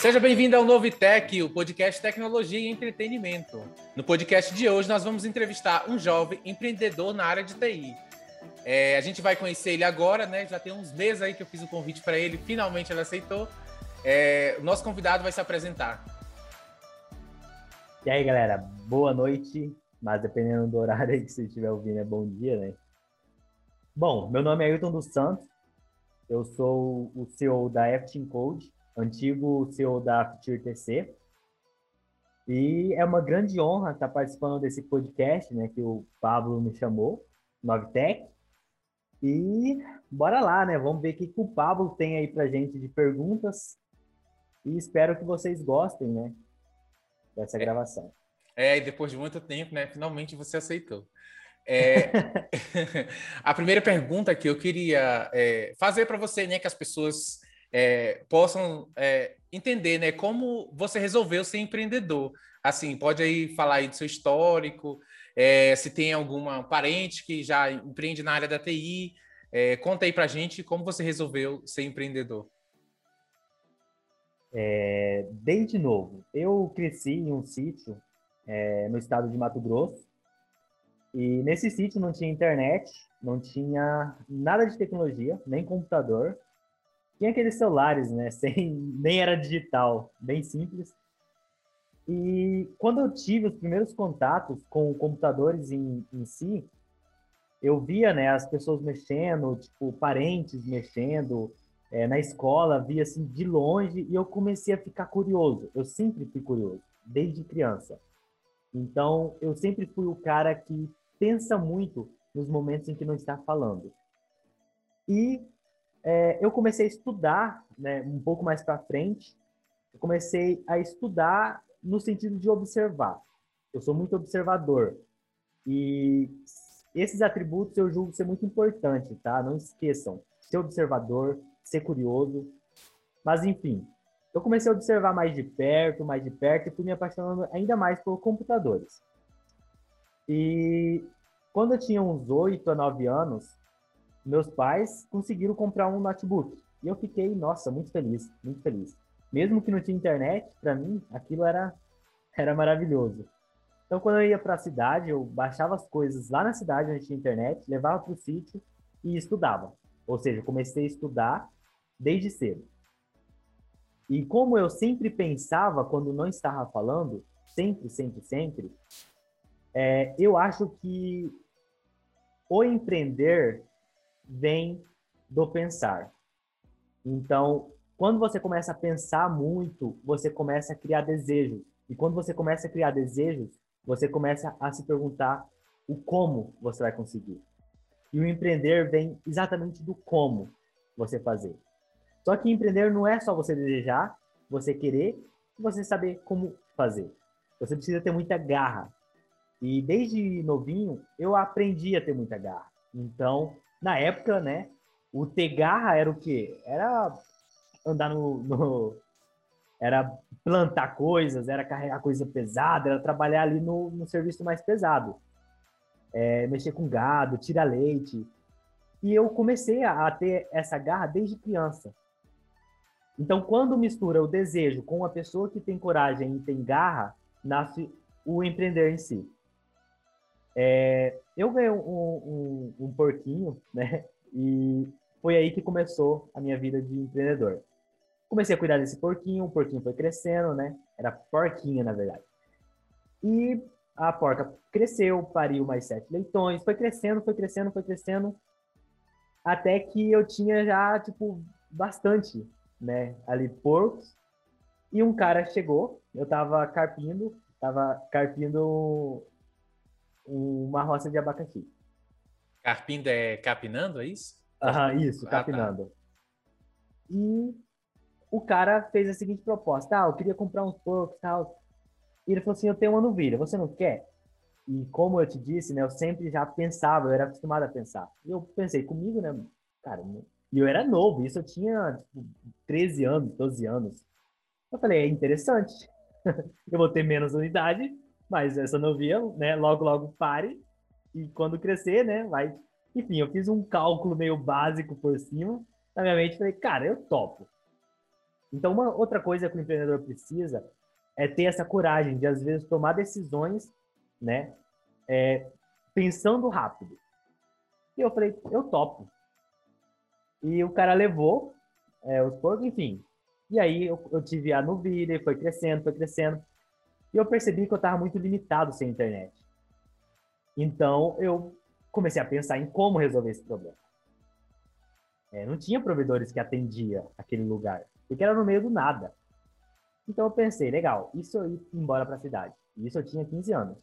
Seja bem-vindo ao Novitec, o podcast Tecnologia e Entretenimento. No podcast de hoje, nós vamos entrevistar um jovem empreendedor na área de TI. É, a gente vai conhecer ele agora, né? Já tem uns meses aí que eu fiz o convite para ele, finalmente ele aceitou. É, o nosso convidado vai se apresentar. E aí, galera, boa noite, mas dependendo do horário aí que você estiver ouvindo, é bom dia, né? Bom, meu nome é Ailton dos Santos, eu sou o CEO da F Code, antigo CEO da Future TC. E é uma grande honra estar participando desse podcast, né, que o Pablo me chamou, Novitec. E bora lá, né? Vamos ver o que o Pablo tem aí pra gente de perguntas. E espero que vocês gostem, né, dessa é, gravação. É, e depois de muito tempo, né, finalmente você aceitou. É, a primeira pergunta que eu queria é, fazer para você, né, que as pessoas é, possam é, entender, né, como você resolveu ser empreendedor. Assim, pode aí falar aí do seu histórico, é, se tem alguma parente que já empreende na área da TI, é, conta aí para gente como você resolveu ser empreendedor. É, desde novo, eu cresci em um sítio é, no estado de Mato Grosso e nesse sítio não tinha internet, não tinha nada de tecnologia, nem computador, tinha aqueles celulares, né? Sem, nem era digital, bem simples. E quando eu tive os primeiros contatos com computadores em, em si, eu via, né, as pessoas mexendo, tipo, parentes mexendo, é, na escola, via assim de longe e eu comecei a ficar curioso. Eu sempre fui curioso, desde criança. Então, eu sempre fui o cara que pensa muito nos momentos em que não está falando. E é, eu comecei a estudar, né, um pouco mais para frente, eu comecei a estudar no sentido de observar. Eu sou muito observador. E esses atributos eu julgo ser muito importante, tá? Não esqueçam. Ser observador, ser curioso. Mas, enfim, eu comecei a observar mais de perto, mais de perto, e fui me apaixonando ainda mais por computadores. E quando eu tinha uns 8 a 9 anos, meus pais conseguiram comprar um notebook. E eu fiquei, nossa, muito feliz, muito feliz. Mesmo que não tinha internet, para mim, aquilo era, era maravilhoso. Então, quando eu ia para a cidade, eu baixava as coisas lá na cidade onde tinha internet, levava para o sítio e estudava. Ou seja, comecei a estudar desde cedo. E como eu sempre pensava quando não estava falando, sempre, sempre, sempre, é, eu acho que o empreender vem do pensar. Então, quando você começa a pensar muito, você começa a criar desejos. E quando você começa a criar desejos, você começa a se perguntar o como você vai conseguir. E o empreender vem exatamente do como você fazer. Só que empreender não é só você desejar, você querer você saber como fazer. Você precisa ter muita garra. E desde novinho, eu aprendi a ter muita garra. Então, na época, né, o ter garra era o quê? Era andar no, no, era plantar coisas, era carregar coisa pesada, era trabalhar ali no, no serviço mais pesado. É, mexer com gado, tirar leite. E eu comecei a, a ter essa garra desde criança. Então, quando mistura o desejo com uma pessoa que tem coragem e tem garra, nasce o empreender em si. É, eu ganhei um, um, um, porquinho, né? E foi aí que começou a minha vida de empreendedor. Comecei a cuidar desse porquinho, o porquinho foi crescendo, né? Era porquinha, na verdade. E a porca cresceu, pariu mais sete leitões, foi crescendo, foi crescendo, foi crescendo, até que eu tinha já, tipo, bastante, né? Ali, porcos. E um cara chegou, eu tava carpindo, tava carpindo uma roça de abacaxi. Carpindo é capinando, é isso? Aham, isso, ah, tá. capinando. Tá. E o cara fez a seguinte proposta: ah, eu queria comprar uns porcos e tal. E ele falou assim: eu tenho uma novilha, você não quer? E como eu te disse, né, eu sempre já pensava, eu era acostumado a pensar. E eu pensei comigo, né, cara, e eu era novo, isso eu tinha tipo, 13 anos, 12 anos. Eu falei: é interessante, eu vou ter menos unidade, mas essa novinha, né, logo, logo pare. E quando crescer, né, vai. Enfim, eu fiz um cálculo meio básico por cima. Na minha mente, falei, cara, eu topo. Então, uma outra coisa que o empreendedor precisa é ter essa coragem de, às vezes, tomar decisões, né? É, pensando rápido. E eu falei, eu topo. E o cara levou é, os porcos, enfim. E aí eu, eu tive a Nuvile, foi crescendo, foi crescendo. E eu percebi que eu estava muito limitado sem internet. Então eu comecei a pensar em como resolver esse problema. É, não tinha provedores que atendia aquele lugar, porque era no meio do nada. Então eu pensei, legal, isso eu ir embora para a cidade. Isso eu tinha 15 anos.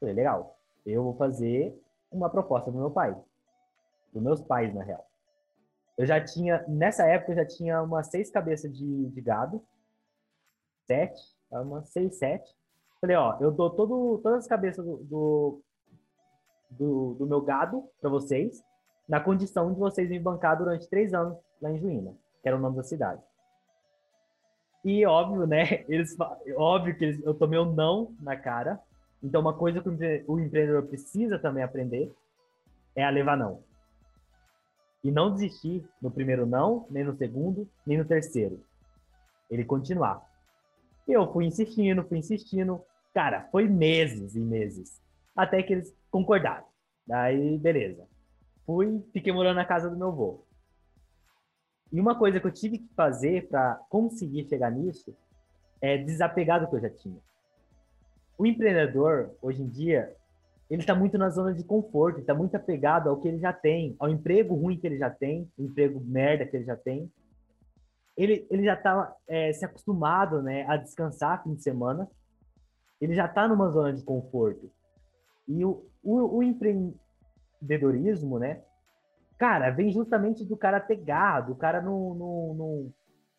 Falei, legal, eu vou fazer uma proposta do meu pai. Dos meus pais, na real. Eu já tinha, nessa época, eu já tinha umas seis cabeças de, de gado. Sete, umas seis, sete. Falei, ó, eu dou todo, todas as cabeças do, do, do, meu gado para vocês, na condição de vocês me bancar durante três anos lá em Juína, que era o nome da cidade. E óbvio, né? Eles, óbvio que eles, eu tomei um não na cara. Então, uma coisa que o empreendedor precisa também aprender é a levar não. E não desistir no primeiro não, nem no segundo, nem no terceiro. Ele continuar. E eu fui insistindo, fui insistindo. Cara, foi meses e meses. Até que eles concordaram. Daí, beleza. Fui, fiquei morando na casa do meu avô. E uma coisa que eu tive que fazer para conseguir chegar nisso é desapegar do que eu já tinha. O empreendedor, hoje em dia, ele está muito na zona de conforto, está muito apegado ao que ele já tem, ao emprego ruim que ele já tem, o emprego merda que ele já tem. Ele, ele já está é, se acostumado né, a descansar fim de semana, ele já está numa zona de conforto. E o, o, o, empreendedorismo, né, cara, vem justamente do cara ter garra, do cara não, não, não,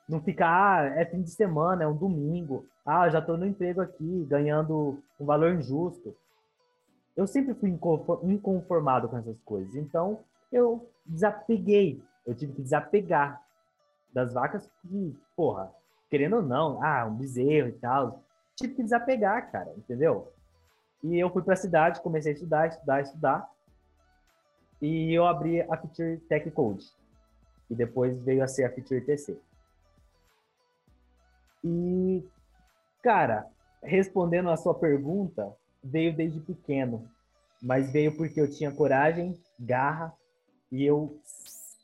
não ficar, ah, é fim de semana, é um domingo, ah, já estou no emprego aqui, ganhando um valor injusto eu sempre fui inconformado com essas coisas. Então, eu desapeguei. Eu tive que desapegar das vacas que, porra, querendo ou não, ah, um bezerro e tal. Tive que desapegar, cara, entendeu? E eu fui para a cidade, comecei a estudar, estudar, estudar. E eu abri a Feature Tech Code. E depois veio a ser a Feature TC. E, cara, respondendo a sua pergunta, veio desde pequeno, mas veio porque eu tinha coragem, garra e eu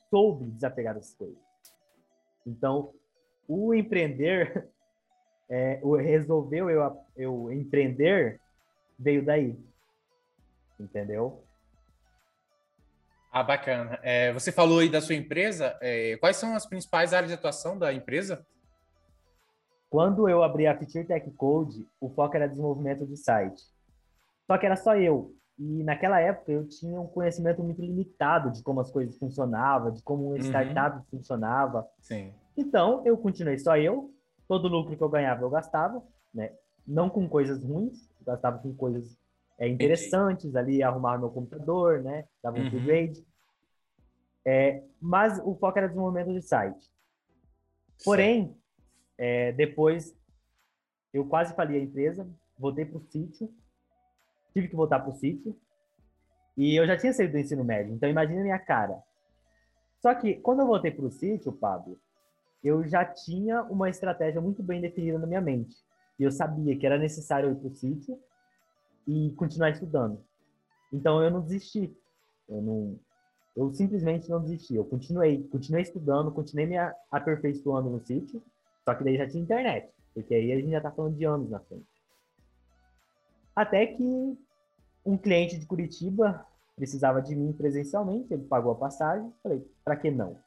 soube desapegar das coisas. Então, o empreender, é, o resolveu eu, eu empreender, veio daí. Entendeu? Ah, bacana. É, você falou aí da sua empresa. É, quais são as principais áreas de atuação da empresa? Quando eu abri a Feature Tech Code, o foco era desenvolvimento de site. Só que era só eu. E naquela época eu tinha um conhecimento muito limitado de como as coisas funcionavam, de como uma uhum. startup funcionava. Sim. Então eu continuei só eu. Todo lucro que eu ganhava eu gastava, né? Não com coisas ruins, gastava com coisas é, interessantes ali, arrumar meu computador, né? Dava um uhum. upgrade. É, mas o foco era desenvolvimento de site. Porém, é, depois eu quase falei a empresa, voltei para o sítio tive que voltar para o sítio. E eu já tinha saído do ensino médio, então imagina a minha cara. Só que quando eu voltei para o sítio, Pablo, eu já tinha uma estratégia muito bem definida na minha mente. E eu sabia que era necessário ir para o sítio e continuar estudando. Então eu não desisti. Eu não, eu simplesmente não desisti. Eu continuei, continuei estudando, continuei me aperfeiçoando no sítio. Só que daí já tinha internet, porque aí a gente já está falando de anos na frente. Até que um cliente de Curitiba precisava de mim presencialmente, ele pagou a passagem, falei, para que não?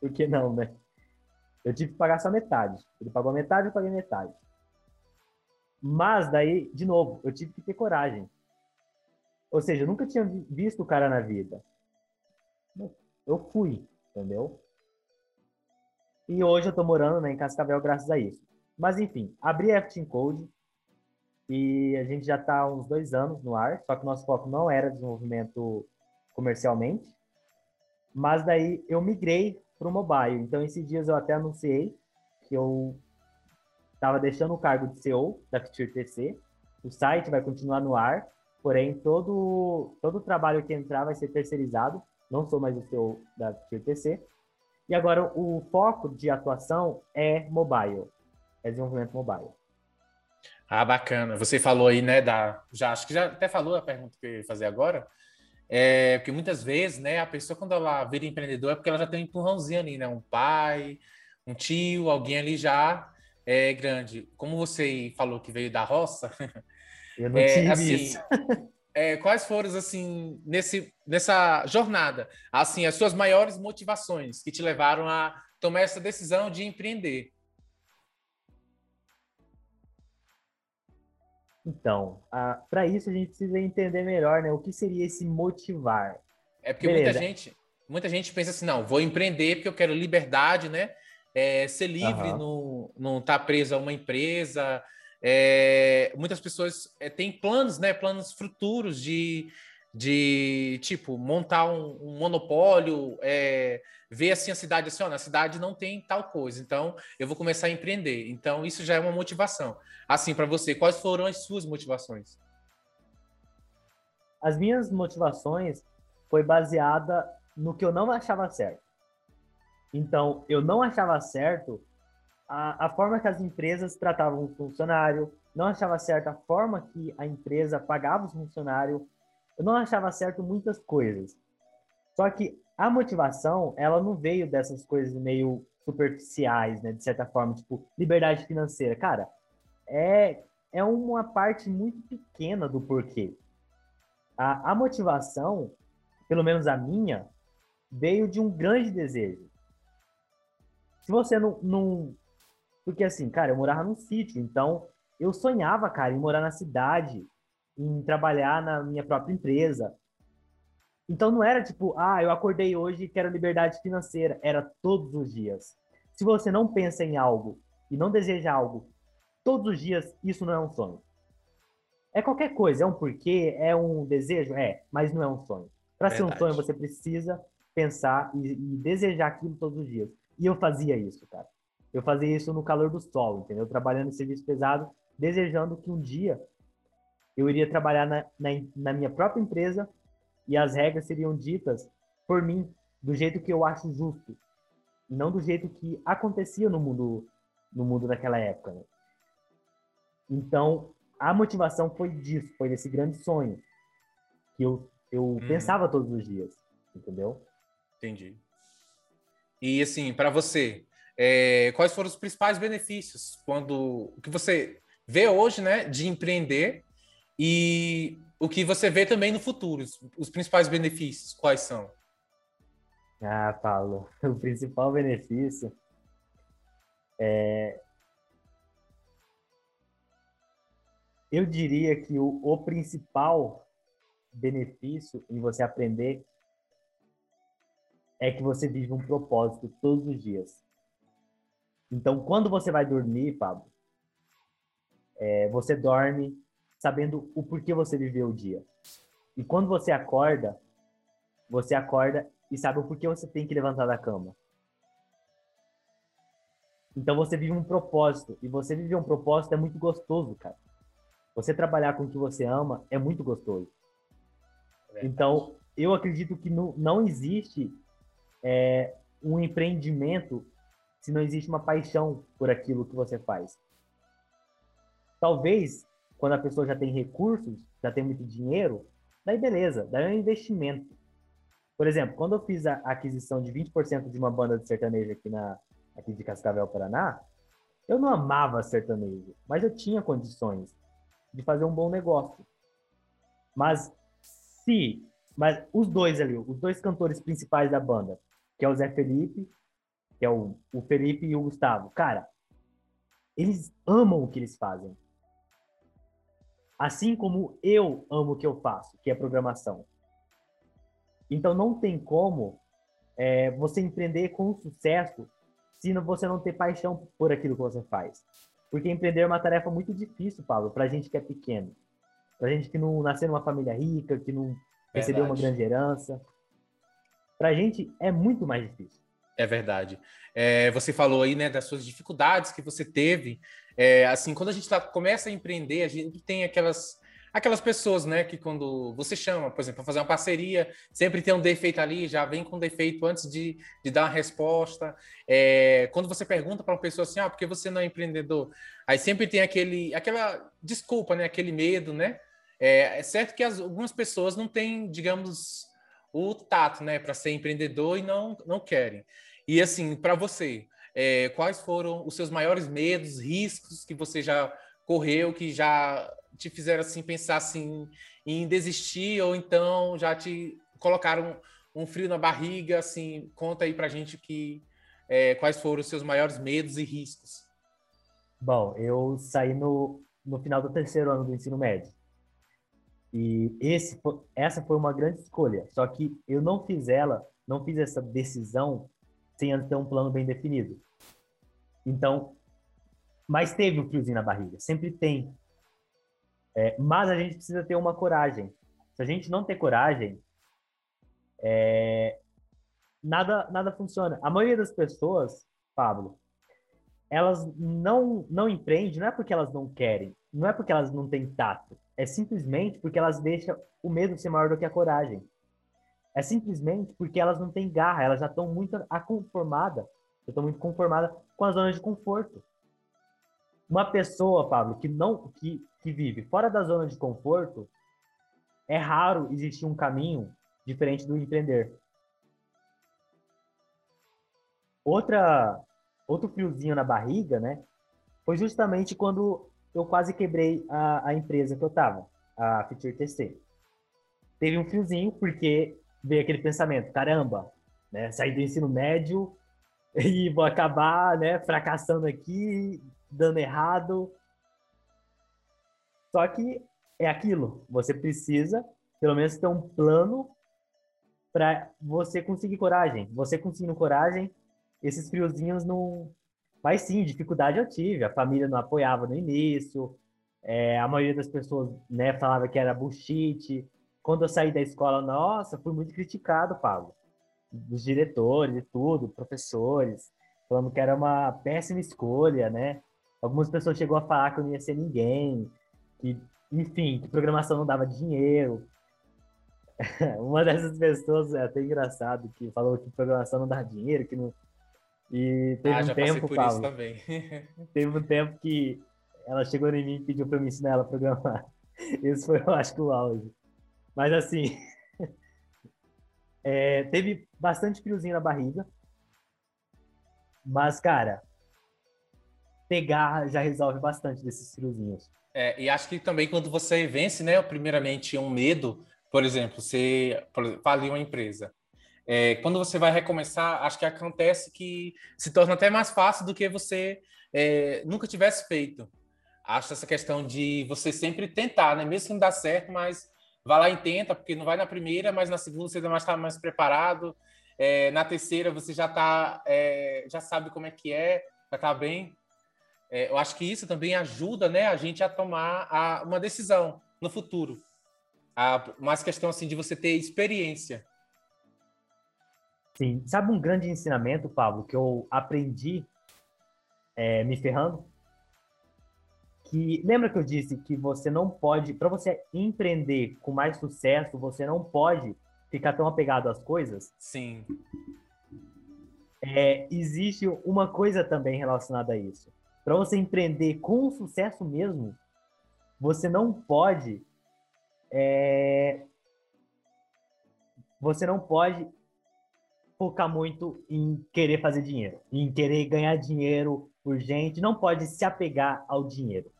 Por que não, né? Eu tive que pagar só metade. Ele pagou metade, eu paguei metade. Mas daí, de novo, eu tive que ter coragem. Ou seja, eu nunca tinha visto o cara na vida. Eu fui, entendeu? E hoje eu tô morando né, em Cascavel graças a isso. Mas enfim, abri a Team Code, e a gente já está há uns dois anos no ar, só que o nosso foco não era desenvolvimento comercialmente. Mas daí eu migrei para o mobile. Então, esses dias eu até anunciei que eu estava deixando o cargo de CEO da Future TC. O site vai continuar no ar, porém todo, todo o trabalho que entrar vai ser terceirizado. Não sou mais o CEO da Future TC. E agora o foco de atuação é mobile, é desenvolvimento mobile. Ah, bacana. Você falou aí, né, da, já acho que já até falou a pergunta que eu ia fazer agora. É, porque muitas vezes, né, a pessoa quando ela vira empreendedor é porque ela já tem um empurrãozinho ali, né, um pai, um tio, alguém ali já é grande. Como você falou que veio da roça, eu não é, tive assim, isso. É, quais foram assim nesse nessa jornada, assim as suas maiores motivações que te levaram a tomar essa decisão de empreender? Então, para isso a gente precisa entender melhor, né? O que seria esse motivar? É porque Beleza. muita gente, muita gente pensa assim, não, vou empreender porque eu quero liberdade, né? É, ser livre, uhum. não estar tá preso a uma empresa. É, muitas pessoas é, têm planos, né? Planos futuros de, de tipo montar um, um monopólio, é, ver assim a cidade assim, ó, na cidade não tem tal coisa, então eu vou começar a empreender. Então isso já é uma motivação. Assim para você, quais foram as suas motivações? As minhas motivações foi baseada no que eu não achava certo. Então eu não achava certo a, a forma que as empresas tratavam o funcionário, não achava certo a forma que a empresa pagava o funcionário eu não achava certo muitas coisas. Só que a motivação, ela não veio dessas coisas meio superficiais, né? De certa forma, tipo, liberdade financeira. Cara, é, é uma parte muito pequena do porquê. A, a motivação, pelo menos a minha, veio de um grande desejo. Se você não, não. Porque assim, cara, eu morava num sítio, então eu sonhava, cara, em morar na cidade, em trabalhar na minha própria empresa. Então não era tipo, ah, eu acordei hoje e quero liberdade financeira. Era todos os dias. Se você não pensa em algo e não deseja algo todos os dias, isso não é um sonho. É qualquer coisa, é um porquê, é um desejo, é, mas não é um sonho. Para ser um sonho, você precisa pensar e, e, desejar aquilo todos os dias. E eu fazia isso, cara. Eu fazia isso no calor do sol, entendeu? Trabalhando em serviço pesado, desejando que um dia eu iria trabalhar na, na, na minha própria empresa e as regras seriam ditas por mim do jeito que eu acho justo, não do jeito que acontecia no mundo no mundo daquela época. Né? Então, a motivação foi disso, foi desse grande sonho que eu, eu hum. pensava todos os dias, entendeu? Entendi. E assim, para você, é, quais foram os principais benefícios quando o que você vê hoje, né, de empreender e o que você vê também no futuro, os principais benefícios, quais são? Ah, Paulo, o principal benefício é. Eu diria que o, o principal benefício em você aprender é que você vive um propósito todos os dias. Então, quando você vai dormir, Pablo, é, você dorme sabendo o porquê você viveu o dia. E quando você acorda, você acorda e sabe o porquê você tem que levantar da cama. Então você vive um propósito. E você viver um propósito é muito gostoso, cara. Você trabalhar com o que você ama é muito gostoso. É então, eu acredito que não, não existe é, um empreendimento se não existe uma paixão por aquilo que você faz. Talvez quando a pessoa já tem recursos, já tem muito dinheiro, daí beleza, daí é um investimento. Por exemplo, quando eu fiz a aquisição de 20% de uma banda de sertanejo aqui, na, aqui de Cascavel, Paraná, eu não amava sertanejo, mas eu tinha condições de fazer um bom negócio. Mas se, mas os dois ali, os dois cantores principais da banda, que é o Zé Felipe, que é o, o Felipe e o Gustavo, cara, eles amam o que eles fazem. Assim como eu amo o que eu faço, que é programação. Então não tem como é, você empreender com sucesso se você não ter paixão por aquilo que você faz. Porque empreender é uma tarefa muito difícil, Paulo, para gente que é pequeno. Para gente que não nasceu numa família rica, que não recebeu uma grande herança. Para gente é muito mais difícil. É verdade. É, você falou aí, né, das suas dificuldades que você teve. É, assim, quando a gente tá, começa a empreender, a gente tem aquelas aquelas pessoas, né, que quando você chama, por exemplo, para fazer uma parceria, sempre tem um defeito ali, já vem com defeito antes de, de dar uma resposta. É, quando você pergunta para uma pessoa assim, ah, por que você não é empreendedor? Aí sempre tem aquele, aquela desculpa, né, aquele medo, né? É, é certo que as, algumas pessoas não têm, digamos, o tato, né, para ser empreendedor e não, não querem. E assim, para você, é, quais foram os seus maiores medos, riscos que você já correu, que já te fizeram assim pensar assim em desistir ou então já te colocaram um frio na barriga, assim, conta aí pra gente que é, quais foram os seus maiores medos e riscos. Bom, eu saí no, no final do terceiro ano do ensino médio. E esse, essa foi uma grande escolha. Só que eu não fiz ela, não fiz essa decisão sem ter um plano bem definido. Então, mas teve um friozinho na barriga, sempre tem. É, mas a gente precisa ter uma coragem. Se a gente não ter coragem, é, nada, nada funciona. A maioria das pessoas, Pablo, elas não, não empreendem, não é porque elas não querem, não é porque elas não têm tato, é simplesmente porque elas deixam o medo ser maior do que a coragem. É simplesmente porque elas não têm garra, elas já estão muito conformadas, já estão muito conformadas com a zona de conforto. Uma pessoa, Pablo, que não que, que vive fora da zona de conforto, é raro existir um caminho diferente do empreender. Outra outro friozinho na barriga, né? Foi justamente quando eu quase quebrei a, a empresa que eu tava, a Future TC. Teve um friozinho porque veio aquele pensamento, caramba, né? Sair do ensino médio e vou acabar, né, fracassando aqui, dando errado. Só que é aquilo, você precisa pelo menos ter um plano para você conseguir coragem. Você conseguindo coragem, esses friozinhos não. Mas sim, dificuldade eu tive. A família não apoiava no início. É, a maioria das pessoas né, falava que era bullshit. Quando eu saí da escola, nossa, fui muito criticado, Pablo. Dos diretores e tudo, professores, falando que era uma péssima escolha, né? Algumas pessoas chegou a falar que eu não ia ser ninguém, que, enfim, que programação não dava dinheiro. Uma dessas pessoas é até engraçado que falou que programação não dá dinheiro, que não. E teve ah, um tempo, Paulo. teve um tempo que ela chegou em mim e pediu para eu me ensinar ela a programar. Esse foi, eu acho o auge. Mas assim, é, teve bastante friozinho na barriga. Mas, cara, pegar já resolve bastante desses friozinhos. É, e acho que também quando você vence, né, primeiramente um medo, por exemplo, você faliu uma empresa. É, quando você vai recomeçar, acho que acontece que se torna até mais fácil do que você é, nunca tivesse feito. Acho essa questão de você sempre tentar, né? Mesmo que não dá certo, mas vai lá e tenta, porque não vai na primeira, mas na segunda você já está mais preparado. É, na terceira você já tá, é, já sabe como é que é, já está bem. É, eu acho que isso também ajuda né, a gente a tomar a, uma decisão no futuro. A, mais questão assim de você ter experiência. Sim. Sabe um grande ensinamento, Pablo, que eu aprendi é, me ferrando? Que lembra que eu disse que você não pode, para você empreender com mais sucesso, você não pode ficar tão apegado às coisas? Sim. É, existe uma coisa também relacionada a isso para você empreender com sucesso mesmo, você não pode é, você não pode focar muito em querer fazer dinheiro, em querer ganhar dinheiro urgente, não pode se apegar ao dinheiro.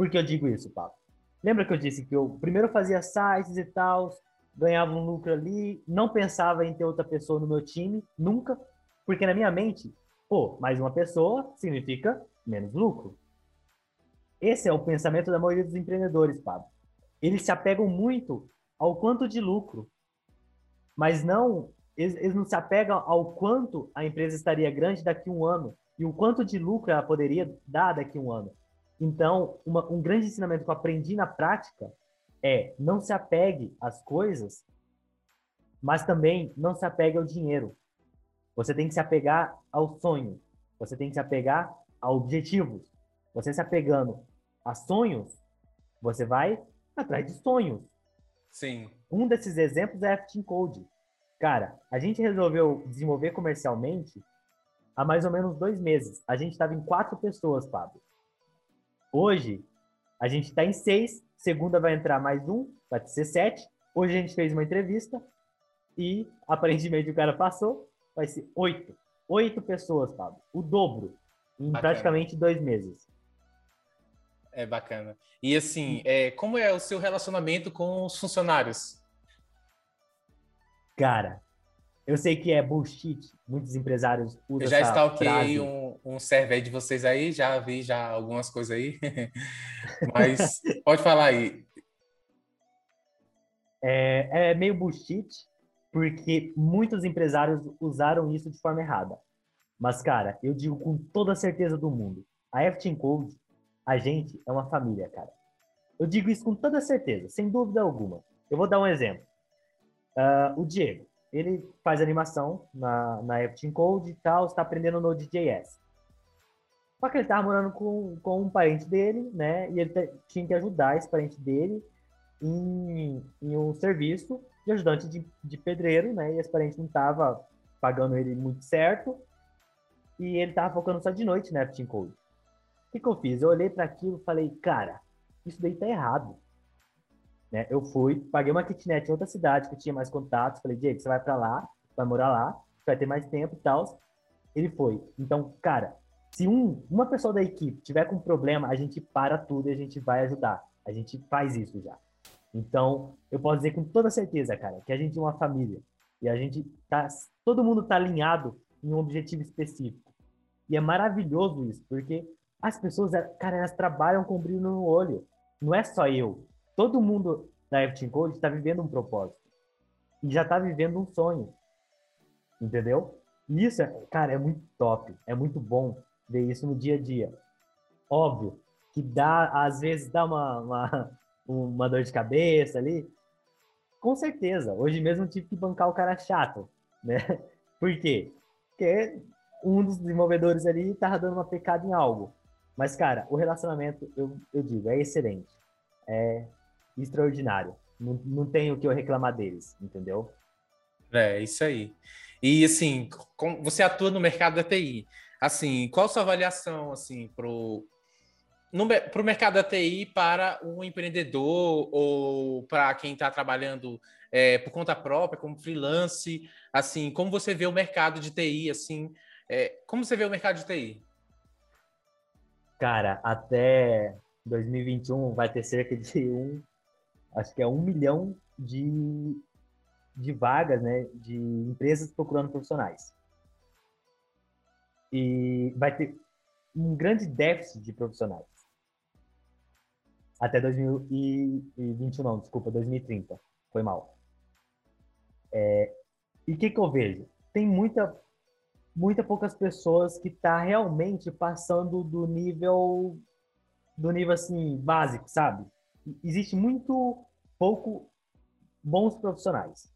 Por que eu digo isso, Paulo? Lembra que eu disse que eu primeiro fazia sites e tal, ganhava um lucro ali, não pensava em ter outra pessoa no meu time, nunca, porque na minha mente Pô, mais uma pessoa significa menos lucro. Esse é o pensamento da maioria dos empreendedores, Pablo. Eles se apegam muito ao quanto de lucro, mas não eles, eles não se apegam ao quanto a empresa estaria grande daqui a um ano e o quanto de lucro ela poderia dar daqui a um ano. Então, uma, um grande ensinamento que eu aprendi na prática é não se apegue às coisas, mas também não se apegue ao dinheiro. Você tem que se apegar ao sonho. Você tem que se apegar a objetivos. Você se apegando a sonhos, você vai atrás de sonhos. Sim. Um desses exemplos é a Team Code. Cara, a gente resolveu desenvolver comercialmente há mais ou menos dois meses. A gente estava em quatro pessoas, Pablo. Hoje, a gente está em seis. Segunda vai entrar mais um, vai ser sete. Hoje a gente fez uma entrevista e aparentemente o cara passou. Vai ser oito. Oito pessoas, Pablo. O dobro em bacana. praticamente dois meses. É bacana. E assim, é, como é o seu relacionamento com os funcionários? Cara, eu sei que é bullshit, muitos empresários usam Eu já stalkeei um, um survey de vocês aí, já vi já algumas coisas aí. Mas pode falar aí. É, é meio bullshit, porque muitos empresários usaram isso de forma errada. Mas, cara, eu digo com toda a certeza do mundo, a F Code, a gente é uma família, cara. Eu digo isso com toda certeza, sem dúvida alguma. Eu vou dar um exemplo. Uh, o Diego, ele faz animação na, na F Code e tal, está aprendendo Node.js. Só que ele estava morando com, com um parente dele, né? E ele tinha que ajudar esse parente dele em, em um serviço de ajudante de, de pedreiro, né? E esse parente não estava pagando ele muito certo e ele estava focando só de noite na F Code. O que, que eu fiz? Eu olhei para aquilo e falei, cara, isso daí tá errado. Né? Eu fui, paguei uma kitnet em outra cidade que tinha mais contatos, falei, Diego, você vai para lá, vai morar lá, vai ter mais tempo e tal. Ele foi. Então, cara, se um, uma pessoa da equipe tiver com problema, a gente para tudo e a gente vai ajudar. A gente faz isso já. Então, eu posso dizer com toda certeza, cara, que a gente é uma família. E a gente tá. Todo mundo tá alinhado em um objetivo específico. E é maravilhoso isso, porque as pessoas, cara, elas trabalham com brilho no olho. Não é só eu. Todo mundo da Everton Code está vivendo um propósito. E já está vivendo um sonho. Entendeu? E isso, cara, é muito top. É muito bom ver isso no dia a dia. Óbvio que dá, às vezes dá uma, uma, uma dor de cabeça ali. Com certeza. Hoje mesmo tive que bancar o cara chato, né? Por quê? Porque um dos desenvolvedores ali tava dando uma pecada em algo. Mas, cara, o relacionamento, eu, eu digo, é excelente. É extraordinário. Não, não tenho o que eu reclamar deles, entendeu? É, isso aí. E, assim, você atua no mercado da TI. Assim, qual sua avaliação, assim, pro, para o mercado da TI para um empreendedor ou para quem está trabalhando é, por conta própria, como freelance, assim, como você vê o mercado de TI, assim, é, como você vê o mercado de TI? Cara, até 2021 vai ter cerca de um, acho que é um milhão de, de vagas, né, de empresas procurando profissionais. E vai ter um grande déficit de profissionais. Até 2021, não, desculpa, 2030. Foi mal. É, e o que, que eu vejo? Tem muita muita poucas pessoas que tá realmente passando do nível do nível assim básico, sabe? Existe muito pouco bons profissionais.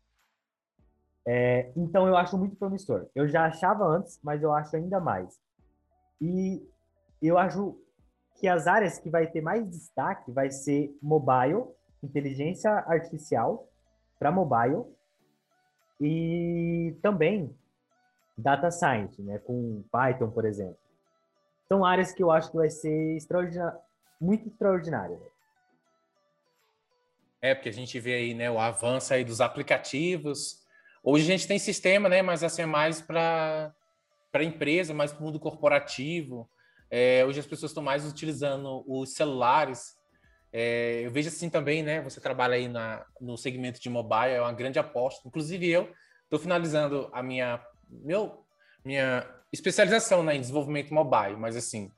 É, então eu acho muito promissor. Eu já achava antes, mas eu acho ainda mais. E eu acho que as áreas que vai ter mais destaque vai ser mobile, inteligência artificial para mobile e também data science, né, com Python, por exemplo. São áreas que eu acho que vai ser extraordinar muito extraordinária. É, porque a gente vê aí, né, o avanço aí dos aplicativos. Hoje a gente tem sistema, né, mas assim é mais para empresa, mais para o mundo corporativo. É, hoje as pessoas estão mais utilizando os celulares. É, eu vejo assim também, né? Você trabalha aí na, no segmento de mobile, é uma grande aposta. Inclusive eu estou finalizando a minha meu, minha especialização né, em desenvolvimento mobile, mas assim,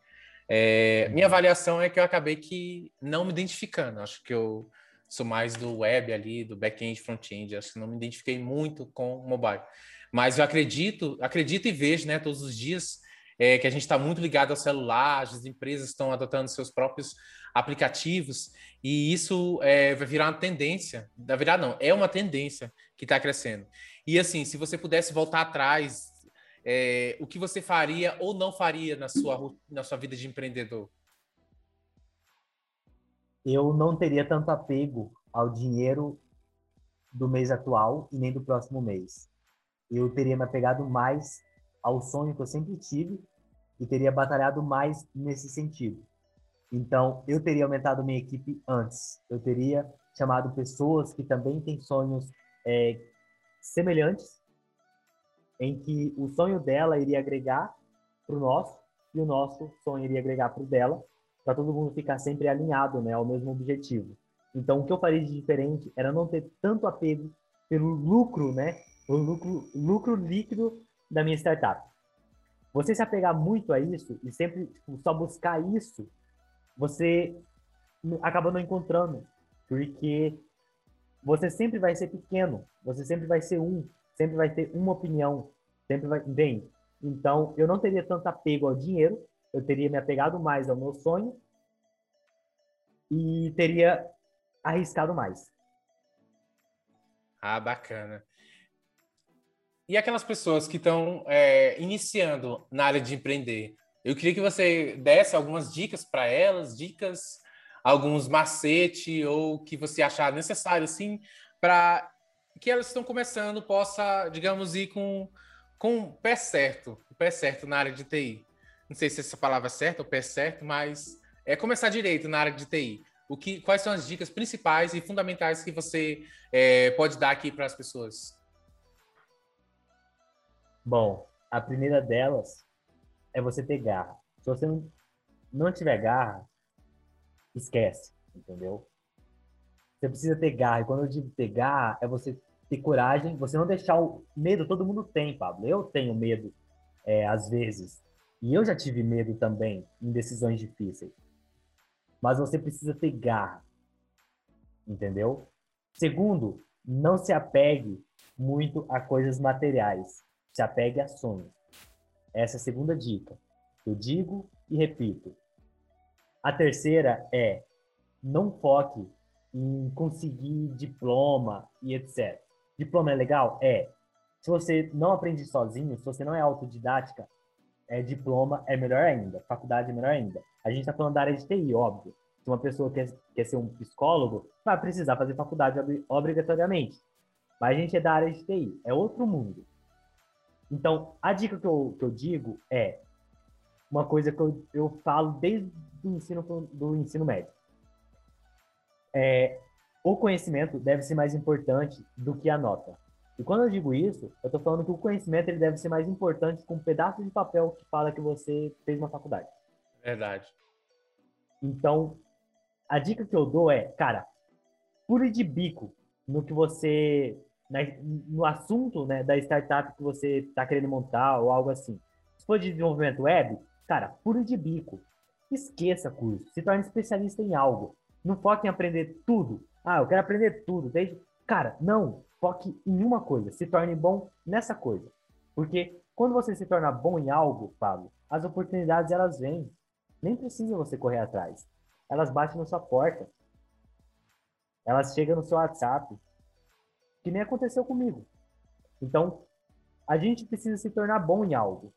é, minha avaliação é que eu acabei que não me identificando. Acho que eu sou mais do web ali, do back-end, front-end. Acho que não me identifiquei muito com mobile. Mas eu acredito, acredito e vejo, né, todos os dias é, que a gente está muito ligado ao celular, as empresas estão adotando seus próprios aplicativos e isso é, vai virar uma tendência. Na verdade, não, é uma tendência que está crescendo. E assim, se você pudesse voltar atrás, é, o que você faria ou não faria na sua, na sua vida de empreendedor? Eu não teria tanto apego ao dinheiro do mês atual e nem do próximo mês. Eu teria me apegado mais ao sonho que eu sempre tive e teria batalhado mais nesse sentido. Então, eu teria aumentado minha equipe antes. Eu teria chamado pessoas que também têm sonhos é, semelhantes, em que o sonho dela iria agregar para o nosso e o nosso sonho iria agregar para o dela, para todo mundo ficar sempre alinhado né, ao mesmo objetivo. Então, o que eu faria de diferente era não ter tanto apego pelo lucro, né, o lucro, lucro líquido da minha startup. Você se apegar muito a isso e sempre tipo, só buscar isso, você acaba não encontrando, porque você sempre vai ser pequeno, você sempre vai ser um, sempre vai ter uma opinião, sempre vai, bem. Então, eu não teria tanto apego ao dinheiro, eu teria me apegado mais ao meu sonho e teria arriscado mais. Ah, bacana. E aquelas pessoas que estão é, iniciando na área de empreender, eu queria que você desse algumas dicas para elas, dicas, alguns macetes ou que você achar necessário, assim, para que elas estão começando possa, digamos, ir com, com o pé certo, o pé certo na área de TI. Não sei se essa palavra é certa, o pé certo, mas é começar direito na área de TI. O que, quais são as dicas principais e fundamentais que você é, pode dar aqui para as pessoas? Bom, a primeira delas é você ter garra. Se você não, não tiver garra, esquece, entendeu? Você precisa ter garra. E quando eu digo ter garra, é você ter coragem, você não deixar o medo. Todo mundo tem, Pablo. Eu tenho medo, é, às vezes. E eu já tive medo também em decisões difíceis. Mas você precisa ter garra, entendeu? Segundo, não se apegue muito a coisas materiais. Se apegue a sonhos. Essa é a segunda dica. Eu digo e repito. A terceira é não foque em conseguir diploma e etc. Diploma é legal? É. Se você não aprende sozinho, se você não é autodidática, é, diploma é melhor ainda, faculdade é melhor ainda. A gente está falando da área de TI, óbvio. Se uma pessoa quer, quer ser um psicólogo, vai precisar fazer faculdade obrigatoriamente. Mas a gente é da área de TI, é outro mundo. Então, a dica que eu, que eu digo é uma coisa que eu, eu falo desde o ensino, do ensino médio. É, o conhecimento deve ser mais importante do que a nota. E quando eu digo isso, eu estou falando que o conhecimento ele deve ser mais importante que um pedaço de papel que fala que você fez uma faculdade. Verdade. Então, a dica que eu dou é, cara, pure de bico no que você no assunto né, da startup que você está querendo montar ou algo assim. Se for de desenvolvimento web, cara, puro de bico. Esqueça curso, se torne especialista em algo. Não foque em aprender tudo. Ah, eu quero aprender tudo. Desde... Cara, não. Foque em uma coisa. Se torne bom nessa coisa. Porque quando você se torna bom em algo, Pablo, as oportunidades elas vêm. Nem precisa você correr atrás. Elas batem na sua porta. Elas chegam no seu WhatsApp que nem aconteceu comigo. Então, a gente precisa se tornar bom em algo,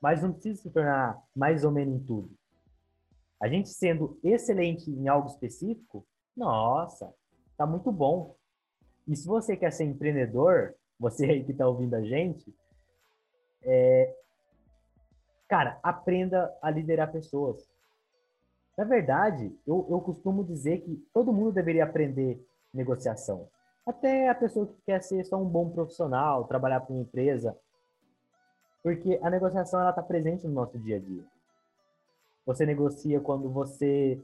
mas não precisa se tornar mais ou menos em tudo. A gente sendo excelente em algo específico, nossa, tá muito bom. E se você quer ser empreendedor, você aí que está ouvindo a gente, é... cara, aprenda a liderar pessoas. Na verdade, eu, eu costumo dizer que todo mundo deveria aprender negociação. Até a pessoa que quer ser só um bom profissional, trabalhar para uma empresa. Porque a negociação ela está presente no nosso dia a dia. Você negocia quando você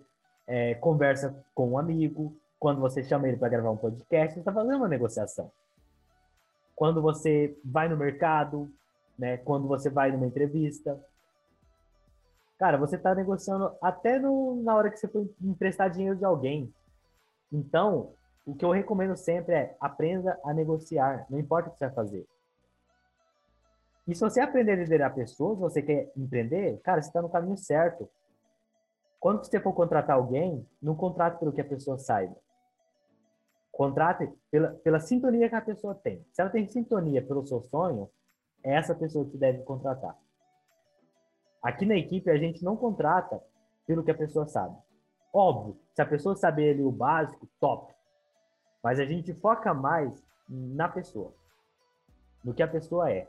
é, conversa com um amigo, quando você chama ele para gravar um podcast, você está fazendo uma negociação. Quando você vai no mercado, né, quando você vai numa entrevista. Cara, você está negociando até no, na hora que você foi emprestar dinheiro de alguém. Então, o que eu recomendo sempre é aprenda a negociar, não importa o que você vai fazer. E se você aprender a liderar pessoas, você quer empreender, cara, você está no caminho certo. Quando você for contratar alguém, não contrate pelo que a pessoa saiba. Contrate pela, pela sintonia que a pessoa tem. Se ela tem sintonia pelo seu sonho, é essa pessoa que deve contratar. Aqui na equipe, a gente não contrata pelo que a pessoa sabe. Óbvio, se a pessoa saber ali o básico, top. Mas a gente foca mais na pessoa, no que a pessoa é.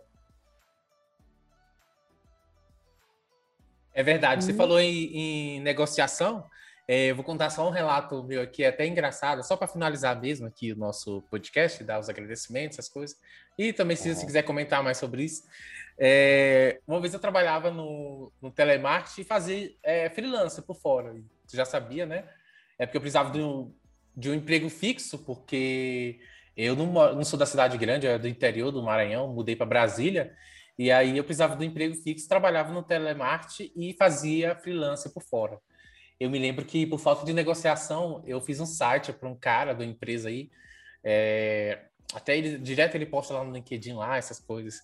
É verdade. Você falou em, em negociação. É, eu vou contar só um relato meu aqui, é até engraçado, só para finalizar mesmo aqui o nosso podcast, dar os agradecimentos, essas coisas. E também, se você quiser comentar mais sobre isso. É, uma vez eu trabalhava no, no telemarketing e fazia é, freelancer por fora. Você já sabia, né? É porque eu precisava de um, de um emprego fixo, porque eu não, não sou da cidade grande, eu é do interior do Maranhão, mudei para Brasília. E aí eu precisava do emprego fixo, trabalhava no telemarketing e fazia freelancer por fora. Eu me lembro que por falta de negociação, eu fiz um site para um cara da empresa aí, é, até ele, direto ele posta lá no LinkedIn lá, essas coisas.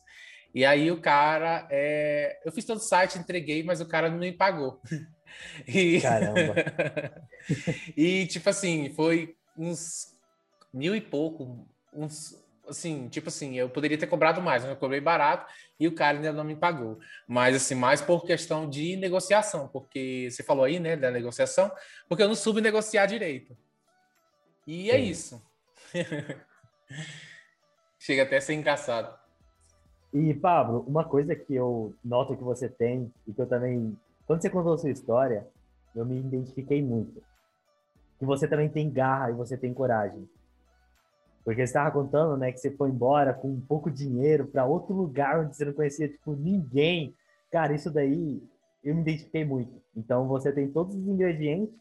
E aí o cara, é, eu fiz todo o site, entreguei, mas o cara não me pagou. E... Caramba! e tipo assim, foi uns mil e pouco, uns assim, tipo assim, eu poderia ter cobrado mais, mas eu cobrei barato e o cara ainda não me pagou. Mas, assim, mais por questão de negociação, porque você falou aí, né, da negociação, porque eu não soube negociar direito. E é Sim. isso. Chega até a ser engraçado. E, Pablo, uma coisa que eu noto que você tem, e que eu também, quando você contou a sua história, eu me identifiquei muito. Que você também tem garra e você tem coragem. Porque você estava contando, né, que você foi embora com pouco dinheiro para outro lugar onde você não conhecia, tipo, ninguém. Cara, isso daí eu me identifiquei muito. Então você tem todos os ingredientes,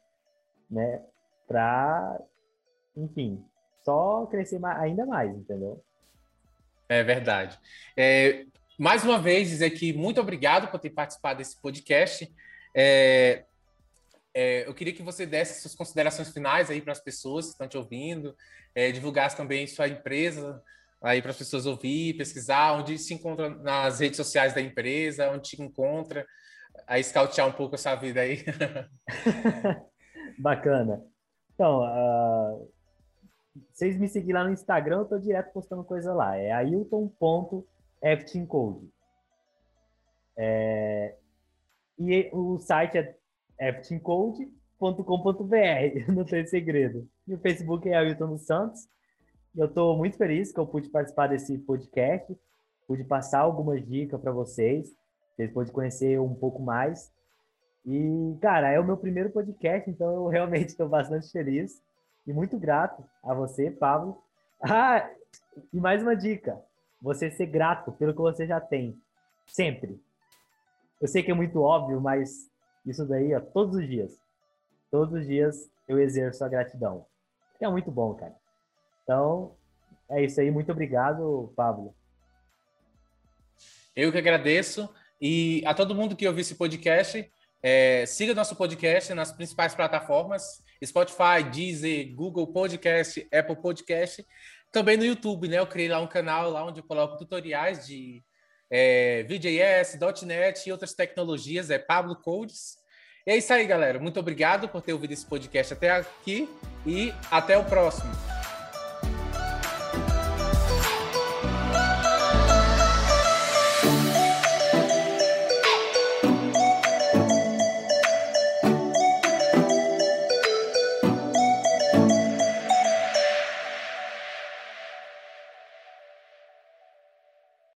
né, para, enfim, só crescer mais, ainda mais, entendeu? É verdade. É, mais uma vez, dizer que muito obrigado por ter participado desse podcast. É, é, eu queria que você desse suas considerações finais aí para as pessoas que estão te ouvindo, é, divulgasse também sua empresa aí para as pessoas ouvir, pesquisar, onde se encontra nas redes sociais da empresa, onde te encontra, aí scoutear um pouco essa vida aí. Bacana. Então, uh, vocês me seguirem lá no Instagram, eu estou direto postando coisa lá. É ailton.ftcode. É, e o site é ftcode.com.br, não tem segredo. E o Facebook é Ailton dos Santos. Eu estou muito feliz que eu pude participar desse podcast, pude passar algumas dicas para vocês, vocês podem conhecer um pouco mais. E, cara, é o meu primeiro podcast, então eu realmente estou bastante feliz e muito grato a você, Pablo. Ah, e mais uma dica: você ser grato pelo que você já tem, sempre. Eu sei que é muito óbvio, mas isso daí, ó, todos os dias. Todos os dias eu exerço a gratidão. É muito bom, cara. Então, é isso aí. Muito obrigado, Pablo. Eu que agradeço. E a todo mundo que ouviu esse podcast, é, siga nosso podcast nas principais plataformas: Spotify, Deezer, Google Podcast, Apple Podcast. Também no YouTube, né? Eu criei lá um canal lá onde eu coloco tutoriais de é, VJS, .NET e outras tecnologias, é Pablo Codes. E é isso aí, galera. Muito obrigado por ter ouvido esse podcast até aqui e até o próximo.